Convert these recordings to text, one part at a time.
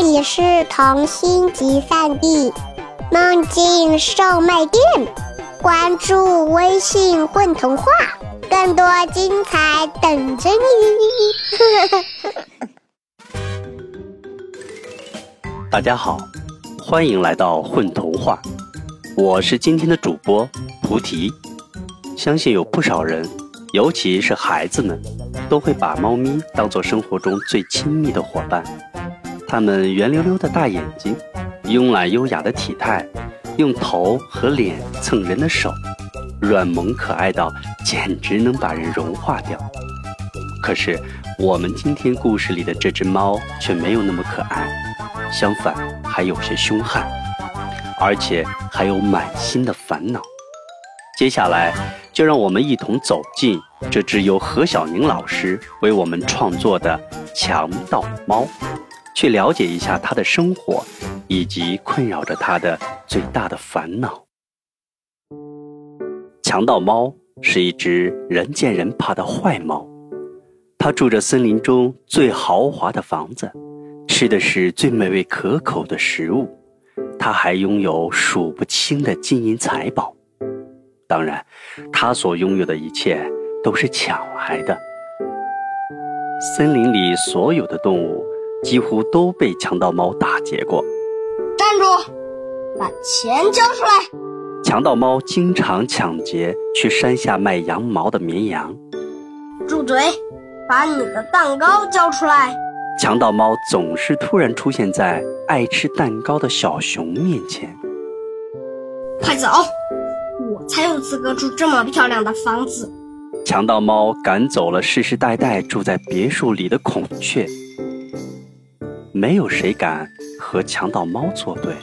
这里是童心集散地梦境售卖店，关注微信“混童话”，更多精彩等着你。大家好，欢迎来到混童话，我是今天的主播菩提。相信有不少人，尤其是孩子们，都会把猫咪当做生活中最亲密的伙伴。它们圆溜溜的大眼睛，慵懒优雅的体态，用头和脸蹭人的手，软萌可爱到简直能把人融化掉。可是，我们今天故事里的这只猫却没有那么可爱，相反还有些凶悍，而且还有满心的烦恼。接下来，就让我们一同走进这只由何小宁老师为我们创作的《强盗猫》。去了解一下他的生活，以及困扰着他的最大的烦恼。强盗猫是一只人见人怕的坏猫，它住着森林中最豪华的房子，吃的是最美味可口的食物，它还拥有数不清的金银财宝。当然，它所拥有的一切都是抢来的。森林里所有的动物。几乎都被强盗猫打劫过。站住！把钱交出来！强盗猫经常抢劫去山下卖羊毛的绵羊。住嘴！把你的蛋糕交出来！强盗猫总是突然出现在爱吃蛋糕的小熊面前。快走！我才有资格住这么漂亮的房子。强盗猫赶走了世世代代住在别墅里的孔雀。没有谁敢和强盗猫作对，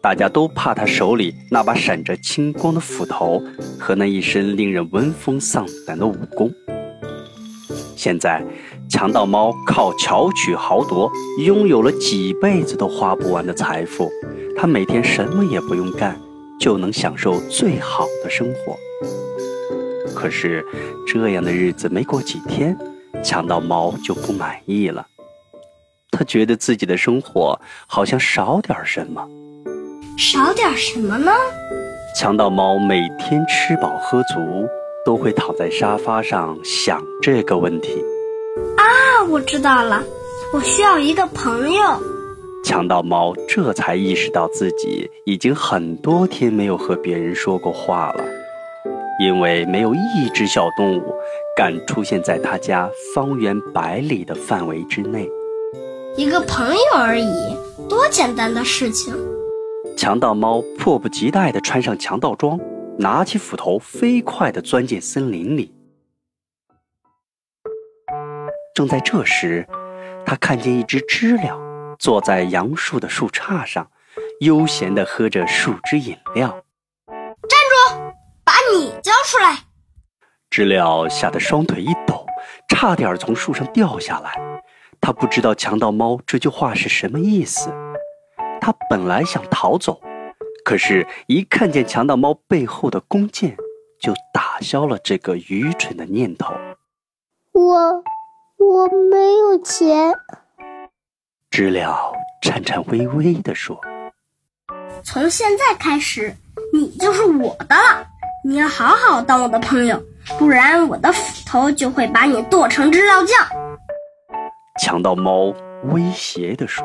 大家都怕他手里那把闪着青光的斧头和那一身令人闻风丧胆的武功。现在，强盗猫靠巧取豪夺，拥有了几辈子都花不完的财富。他每天什么也不用干，就能享受最好的生活。可是，这样的日子没过几天，强盗猫就不满意了。他觉得自己的生活好像少点什么，少点什么呢？强盗猫每天吃饱喝足，都会躺在沙发上想这个问题。啊，我知道了，我需要一个朋友。强盗猫这才意识到自己已经很多天没有和别人说过话了，因为没有一只小动物敢出现在他家方圆百里的范围之内。一个朋友而已，多简单的事情！强盗猫迫不及待地穿上强盗装，拿起斧头，飞快地钻进森林里。正在这时，他看见一只知了坐在杨树的树杈上，悠闲地喝着树枝饮料。站住！把你交出来！知了吓得双腿一抖，差点从树上掉下来。他不知道强盗猫这句话是什么意思。他本来想逃走，可是，一看见强盗猫背后的弓箭，就打消了这个愚蠢的念头。我，我没有钱。知了颤颤巍巍地说：“从现在开始，你就是我的了。你要好好当我的朋友，不然我的斧头就会把你剁成知了酱。”强盗猫威胁地说：“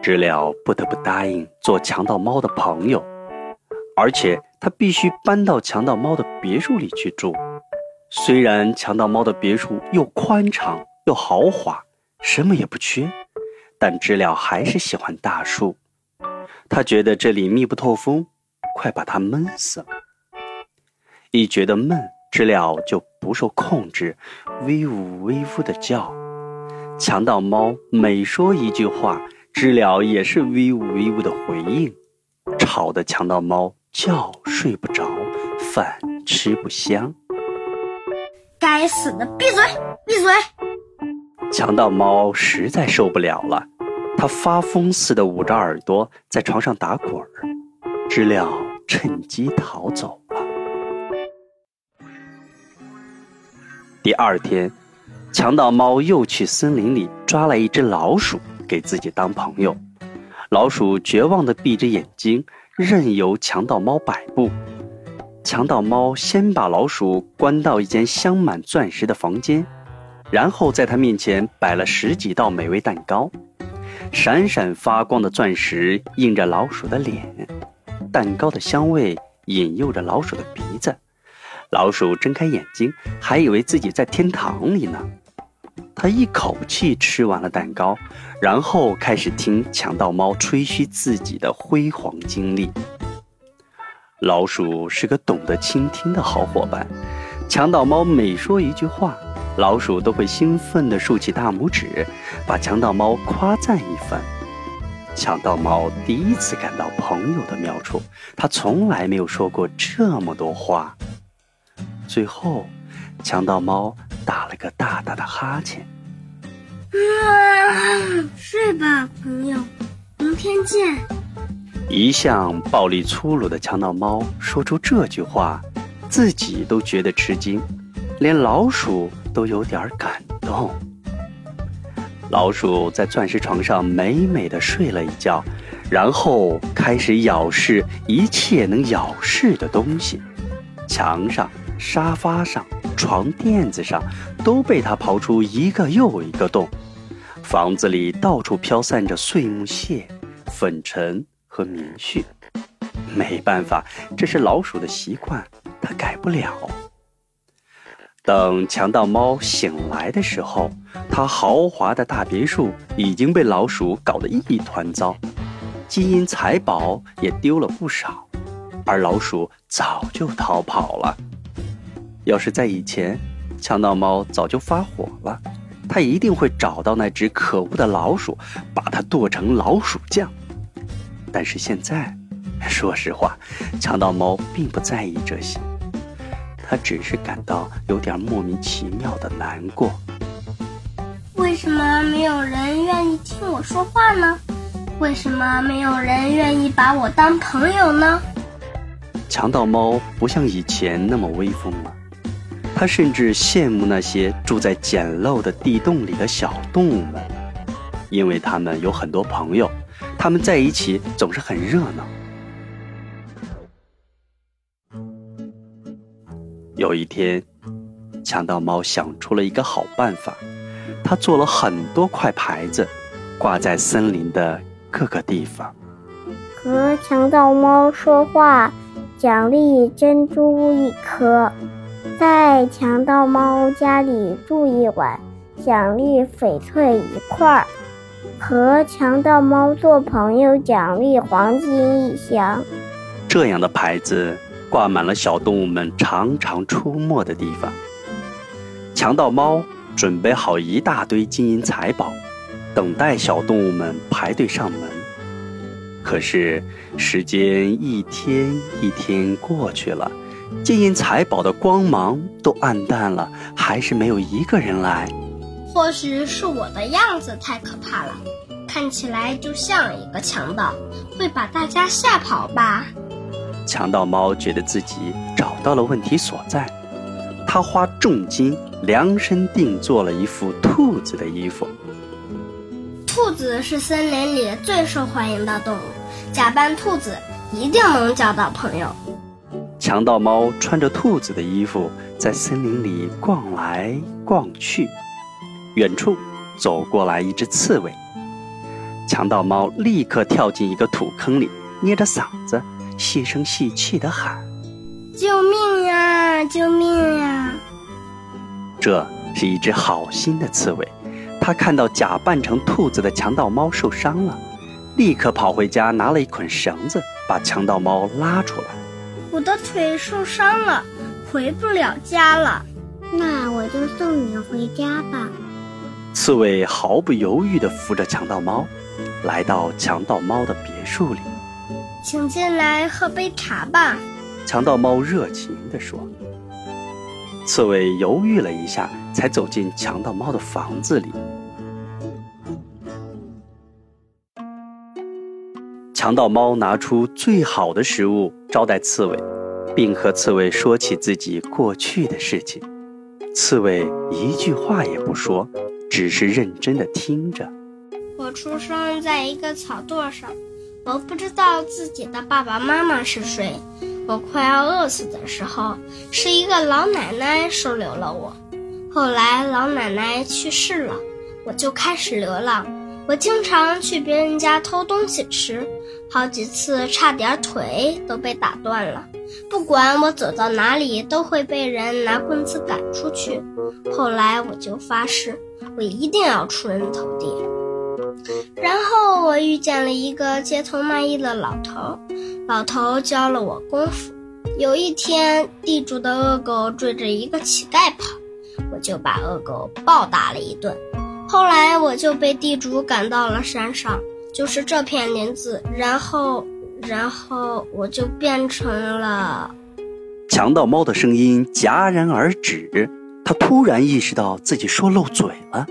知了不得不答应做强盗猫的朋友，而且他必须搬到强盗猫的别墅里去住。虽然强盗猫的别墅又宽敞又豪华，什么也不缺，但知了还是喜欢大树。他觉得这里密不透风，快把它闷死了。一觉得闷。”知了就不受控制，威武威武的叫。强盗猫每说一句话，知了也是威武威武的回应，吵得强盗猫觉睡不着，饭吃不香。该死的，闭嘴，闭嘴！强盗猫实在受不了了，它发疯似的捂着耳朵在床上打滚儿。知了趁机逃走。第二天，强盗猫又去森林里抓了一只老鼠，给自己当朋友。老鼠绝望地闭着眼睛，任由强盗猫摆布。强盗猫先把老鼠关到一间镶满钻石的房间，然后在它面前摆了十几道美味蛋糕。闪闪发光的钻石映着老鼠的脸，蛋糕的香味引诱着老鼠的鼻子。老鼠睁开眼睛，还以为自己在天堂里呢。他一口气吃完了蛋糕，然后开始听强盗猫吹嘘自己的辉煌经历。老鼠是个懂得倾听的好伙伴，强盗猫每说一句话，老鼠都会兴奋地竖起大拇指，把强盗猫夸赞一番。强盗猫第一次感到朋友的妙处，它从来没有说过这么多话。最后，强盗猫。打了个大大的哈欠，睡吧，朋友，明天见。一向暴力粗鲁的强盗猫说出这句话，自己都觉得吃惊，连老鼠都有点感动。老鼠在钻石床上美美的睡了一觉，然后开始咬噬一切能咬噬的东西，墙上、沙发上。床垫子上都被他刨出一个又一个洞，房子里到处飘散着碎木屑、粉尘和棉絮。没办法，这是老鼠的习惯，它改不了。等强盗猫醒来的时候，它豪华的大别墅已经被老鼠搞得一团糟，金银财宝也丢了不少，而老鼠早就逃跑了。要是在以前，强盗猫早就发火了，它一定会找到那只可恶的老鼠，把它剁成老鼠酱。但是现在，说实话，强盗猫并不在意这些，它只是感到有点莫名其妙的难过。为什么没有人愿意听我说话呢？为什么没有人愿意把我当朋友呢？强盗猫不像以前那么威风了。他甚至羡慕那些住在简陋的地洞里的小动物们，因为他们有很多朋友，他们在一起总是很热闹。有一天，强盗猫想出了一个好办法，他做了很多块牌子，挂在森林的各个地方。和强盗猫说话，奖励珍珠一颗。在强盗猫家里住一晚，奖励翡翠一块儿；和强盗猫做朋友，奖励黄金一箱。这样的牌子挂满了小动物们常常出没的地方。强盗猫准备好一大堆金银财宝，等待小动物们排队上门。可是时间一天一天过去了。金银财宝的光芒都暗淡了，还是没有一个人来。或许是我的样子太可怕了，看起来就像一个强盗，会把大家吓跑吧。强盗猫觉得自己找到了问题所在，他花重金量身定做了一副兔子的衣服。兔子是森林里最受欢迎的动物，假扮兔子一定能交到朋友。强盗猫穿着兔子的衣服，在森林里逛来逛去。远处走过来一只刺猬，强盗猫立刻跳进一个土坑里，捏着嗓子细声细气地喊：“救命呀！救命呀！”这是一只好心的刺猬，它看到假扮成兔子的强盗猫受伤了，立刻跑回家拿了一捆绳子，把强盗猫拉出来。我的腿受伤了，回不了家了。那我就送你回家吧。刺猬毫不犹豫地扶着强盗猫，来到强盗猫的别墅里。请进来喝杯茶吧。强盗猫热情地说。刺猬犹豫了一下，才走进强盗猫的房子里。强盗猫拿出最好的食物招待刺猬，并和刺猬说起自己过去的事情。刺猬一句话也不说，只是认真的听着。我出生在一个草垛上，我不知道自己的爸爸妈妈是谁。我快要饿死的时候，是一个老奶奶收留了我。后来老奶奶去世了，我就开始流浪。我经常去别人家偷东西吃，好几次差点腿都被打断了。不管我走到哪里，都会被人拿棍子赶出去。后来我就发誓，我一定要出人头地。然后我遇见了一个街头卖艺的老头，老头教了我功夫。有一天，地主的恶狗追着一个乞丐跑。我就把恶狗暴打了一顿，后来我就被地主赶到了山上，就是这片林子，然后，然后我就变成了。强盗猫的声音戛然而止，他突然意识到自己说漏嘴了，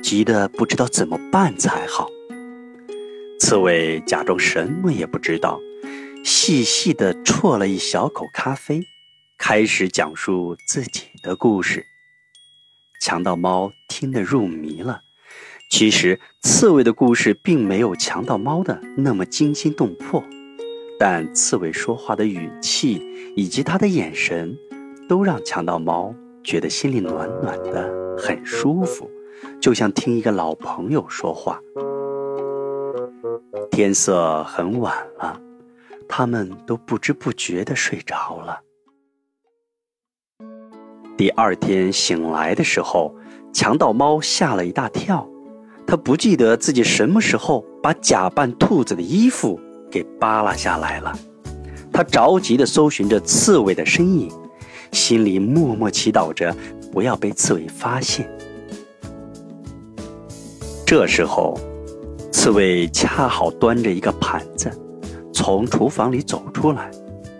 急得不知道怎么办才好。刺猬假装什么也不知道，细细地啜了一小口咖啡，开始讲述自己的故事。强盗猫听得入迷了。其实，刺猬的故事并没有强盗猫的那么惊心动魄，但刺猬说话的语气以及他的眼神，都让强盗猫觉得心里暖暖的，很舒服，就像听一个老朋友说话。天色很晚了，他们都不知不觉地睡着了。第二天醒来的时候，强盗猫吓了一大跳。他不记得自己什么时候把假扮兔子的衣服给扒拉下来了。他着急地搜寻着刺猬的身影，心里默默祈祷着不要被刺猬发现。这时候，刺猬恰好端着一个盘子从厨房里走出来，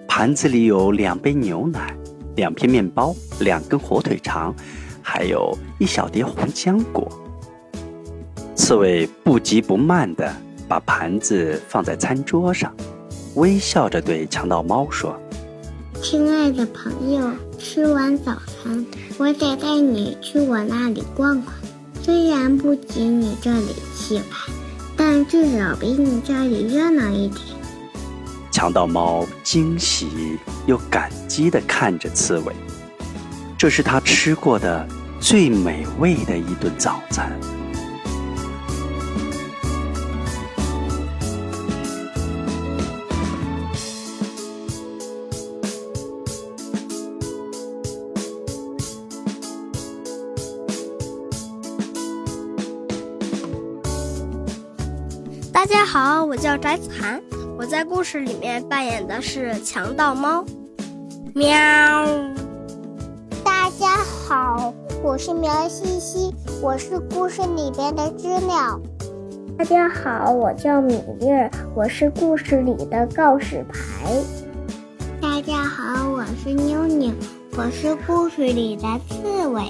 盘子里有两杯牛奶。两片面包，两根火腿肠，还有一小碟红浆果。刺猬不急不慢地把盘子放在餐桌上，微笑着对强盗猫说：“亲爱的朋友，吃完早餐，我得带你去我那里逛逛。虽然不及你这里气派，但至少比你这里热闹一点。”强盗猫惊喜又感激地看着刺猬，这是他吃过的最美味的一顿早餐。大家好，我叫翟子涵。我在故事里面扮演的是强盗猫，喵。大家好，我是苗西西，我是故事里边的知了。大家好，我叫米粒，我是故事里的告示牌。大家好，我是妞妞，我是故事里的刺猬。